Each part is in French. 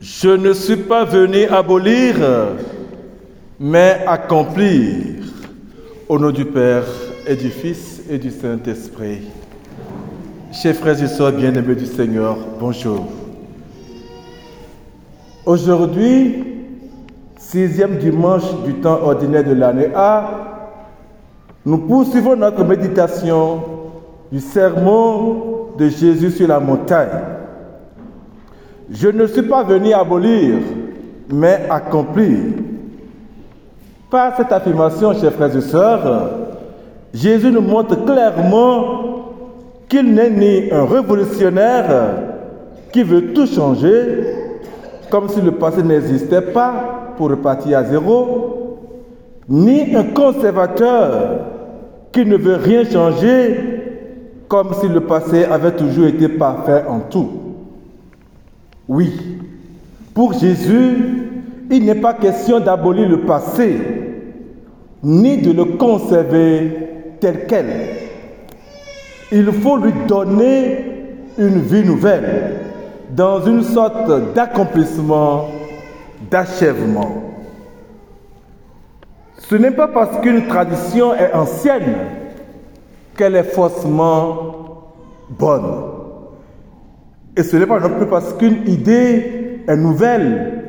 Je ne suis pas venu abolir, mais accomplir. Au nom du Père et du Fils et du Saint-Esprit. Chers frères et sœurs bien-aimés du Seigneur, bonjour. Aujourd'hui, sixième dimanche du temps ordinaire de l'année A, nous poursuivons notre méditation du sermon de Jésus sur la montagne. Je ne suis pas venu abolir, mais accomplir. Par cette affirmation, chers frères et sœurs, Jésus nous montre clairement qu'il n'est ni un révolutionnaire qui veut tout changer, comme si le passé n'existait pas pour repartir à zéro, ni un conservateur qui ne veut rien changer, comme si le passé avait toujours été parfait en tout. Oui, pour Jésus, il n'est pas question d'abolir le passé, ni de le conserver tel quel. Il faut lui donner une vie nouvelle, dans une sorte d'accomplissement, d'achèvement. Ce n'est pas parce qu'une tradition est ancienne qu'elle est faussement bonne. Et ce n'est pas non plus parce qu'une idée est nouvelle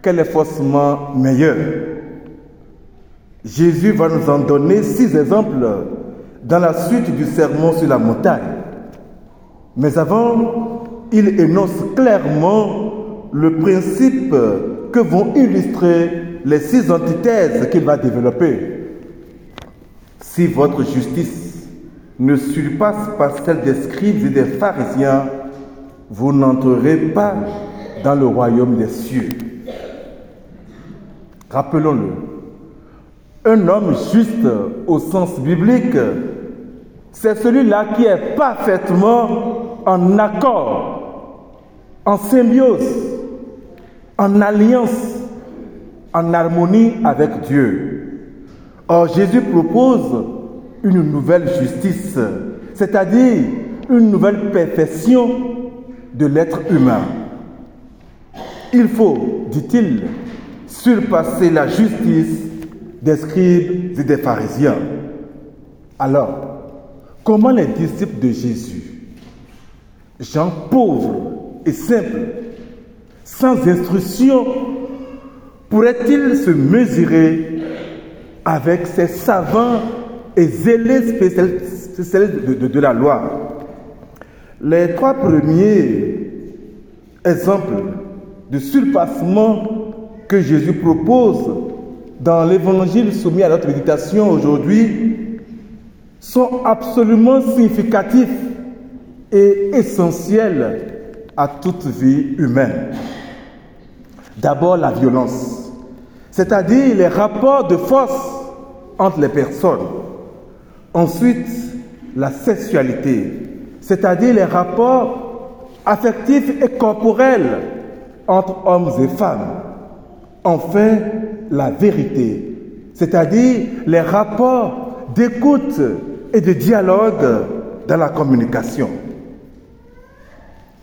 qu'elle est faussement meilleure. Jésus va nous en donner six exemples dans la suite du sermon sur la montagne. Mais avant, il énonce clairement le principe que vont illustrer les six antithèses qu'il va développer. Si votre justice ne surpasse pas celle des scribes et des pharisiens, vous n'entrerez pas dans le royaume des cieux. Rappelons-le, un homme juste au sens biblique, c'est celui-là qui est parfaitement en accord, en symbiose, en alliance, en harmonie avec Dieu. Or, Jésus propose une nouvelle justice, c'est-à-dire une nouvelle perfection de l'être humain. Il faut, dit-il, surpasser la justice des scribes et des pharisiens. Alors, comment les disciples de Jésus, gens pauvres et simples, sans instruction, pourraient-ils se mesurer avec ces savants et zélés spécialistes de, de, de la loi? Les trois premiers exemples de surpassement que Jésus propose dans l'évangile soumis à notre méditation aujourd'hui sont absolument significatifs et essentiels à toute vie humaine. D'abord la violence, c'est-à-dire les rapports de force entre les personnes. Ensuite, la sexualité, c'est-à-dire les rapports affectifs et corporels entre hommes et femmes. Enfin, la vérité, c'est-à-dire les rapports d'écoute et de dialogue dans la communication.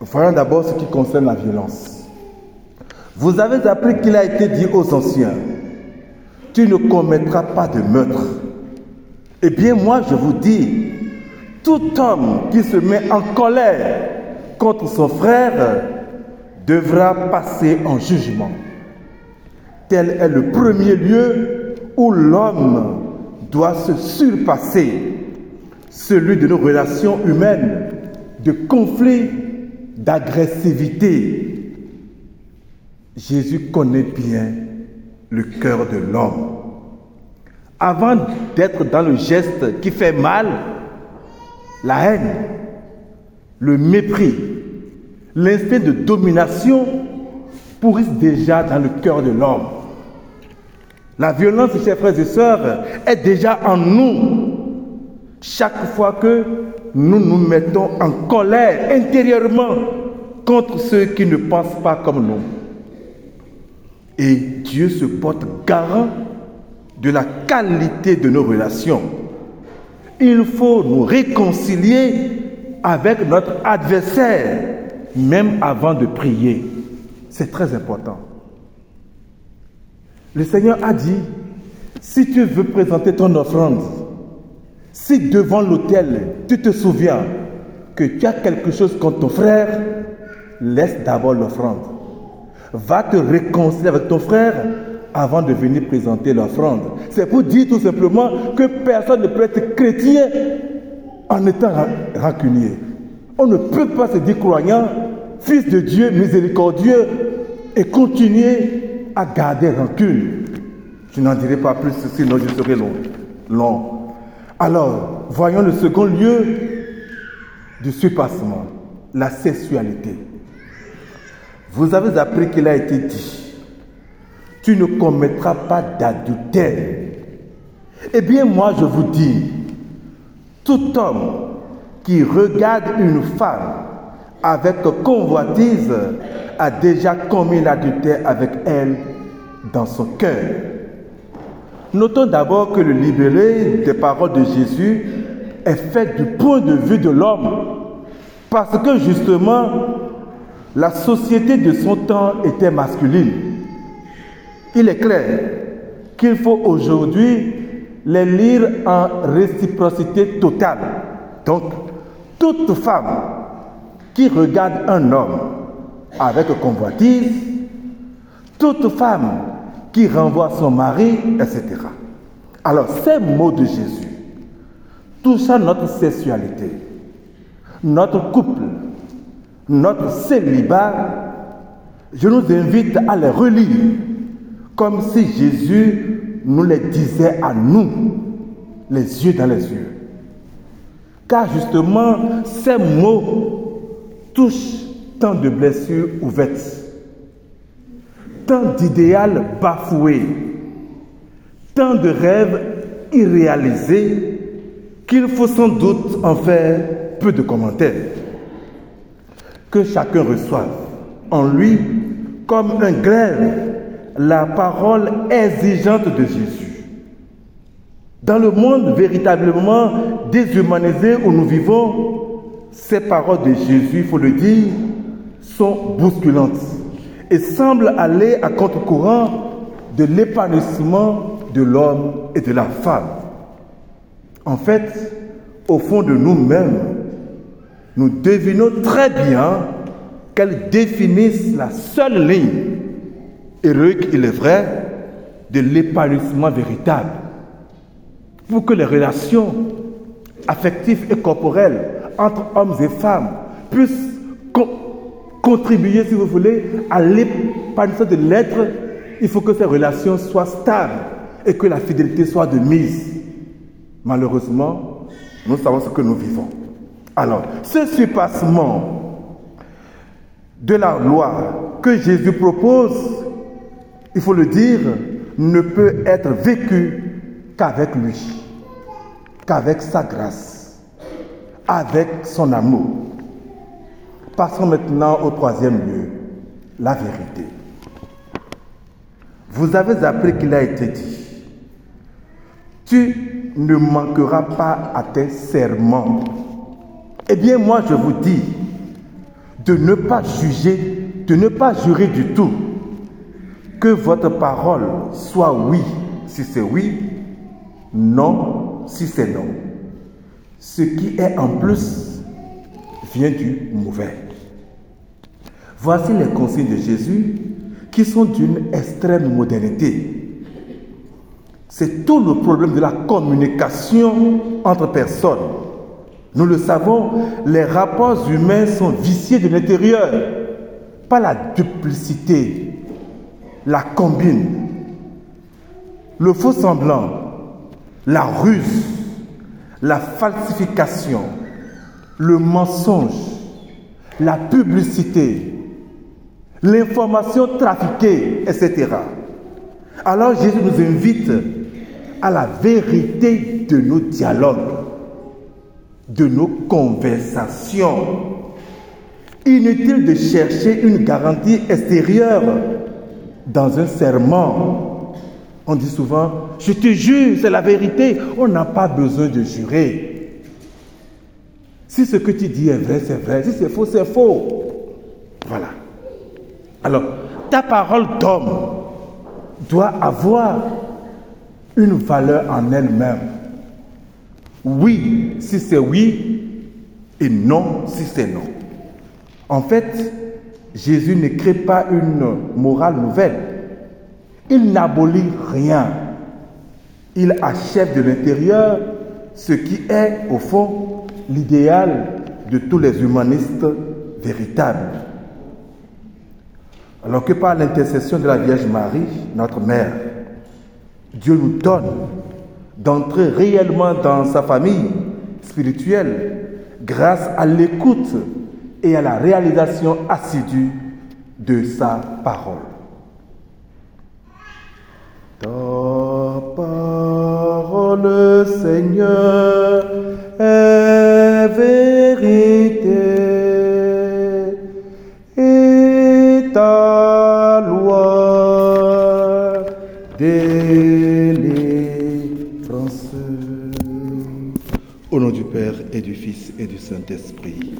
Voyons d'abord ce qui concerne la violence. Vous avez appris qu'il a été dit aux anciens, tu ne commettras pas de meurtre. Eh bien moi je vous dis, tout homme qui se met en colère contre son frère devra passer en jugement. Tel est le premier lieu où l'homme doit se surpasser, celui de nos relations humaines, de conflits, d'agressivité. Jésus connaît bien le cœur de l'homme. Avant d'être dans le geste qui fait mal, la haine, le mépris, l'instinct de domination pourrissent déjà dans le cœur de l'homme. La violence, chers frères et sœurs, est déjà en nous. Chaque fois que nous nous mettons en colère intérieurement contre ceux qui ne pensent pas comme nous. Et Dieu se porte garant de la qualité de nos relations il faut nous réconcilier avec notre adversaire, même avant de prier. C'est très important. Le Seigneur a dit, si tu veux présenter ton offrande, si devant l'autel, tu te souviens que tu as quelque chose contre ton frère, laisse d'abord l'offrande. Va te réconcilier avec ton frère avant de venir présenter l'offrande. C'est pour dire tout simplement que personne ne peut être chrétien en étant rancunier. On ne peut pas se dire croyant, fils de Dieu, miséricordieux, et continuer à garder rancune. Je n'en dirai pas plus, sinon je serai long. long. Alors, voyons le second lieu du surpassement, la sexualité. Vous avez appris qu'il a été dit, tu ne commettras pas d'adultère. Eh bien, moi, je vous dis, tout homme qui regarde une femme avec convoitise a déjà commis l'adultère avec elle dans son cœur. Notons d'abord que le libéré des paroles de Jésus est fait du point de vue de l'homme, parce que justement, la société de son temps était masculine. Il est clair qu'il faut aujourd'hui les lire en réciprocité totale. Donc, toute femme qui regarde un homme avec convoitise, toute femme qui renvoie son mari, etc. Alors, ces mots de Jésus touchent à notre sexualité, notre couple, notre célibat. Je nous invite à les relire comme si Jésus nous les disait à nous, les yeux dans les yeux. Car justement, ces mots touchent tant de blessures ouvertes tant d'idéal bafoués, tant de rêves irréalisés qu'il faut sans doute en faire peu de commentaires. Que chacun reçoive en lui comme un glaive la parole exigeante de Jésus. Dans le monde véritablement déshumanisé où nous vivons, ces paroles de Jésus, il faut le dire, sont bousculantes et semble aller à contre-courant de l'épanouissement de l'homme et de la femme. En fait, au fond de nous-mêmes, nous devinons très bien qu'elles définissent la seule ligne héroïque, il est vrai, de l'épanouissement véritable. Pour que les relations affectives et corporelles entre hommes et femmes puissent contribuer, si vous voulez, à l'épanouissement de l'être, il faut que ces relations soient stables et que la fidélité soit de mise. Malheureusement, nous savons ce que nous vivons. Alors, ce surpassement de la loi que Jésus propose, il faut le dire, ne peut être vécu qu'avec lui, qu'avec sa grâce, avec son amour. Passons maintenant au troisième lieu, la vérité. Vous avez appris qu'il a été dit, tu ne manqueras pas à tes serments. Eh bien, moi, je vous dis de ne pas juger, de ne pas jurer du tout. Que votre parole soit oui si c'est oui, non si c'est non. Ce qui est en plus vient du mauvais. Voici les consignes de Jésus qui sont d'une extrême modernité. C'est tout le problème de la communication entre personnes. Nous le savons, les rapports humains sont viciés de l'intérieur, pas la duplicité, la combine, le faux semblant, la ruse, la falsification, le mensonge, la publicité, l'information trafiquée, etc. Alors Jésus nous invite à la vérité de nos dialogues, de nos conversations. Inutile de chercher une garantie extérieure dans un serment. On dit souvent, je te jure, c'est la vérité. On n'a pas besoin de jurer. Si ce que tu dis est vrai, c'est vrai. Si c'est faux, c'est faux. Voilà. Alors, ta parole d'homme doit avoir une valeur en elle-même. Oui, si c'est oui, et non, si c'est non. En fait, Jésus ne crée pas une morale nouvelle. Il n'abolit rien. Il achève de l'intérieur ce qui est, au fond, l'idéal de tous les humanistes véritables. Alors que par l'intercession de la Vierge Marie, notre mère, Dieu nous donne d'entrer réellement dans sa famille spirituelle grâce à l'écoute et à la réalisation assidue de sa parole. Ta parole, Seigneur, est vérité et ta loi délivrance. Au nom du Père et du Fils et du Saint-Esprit.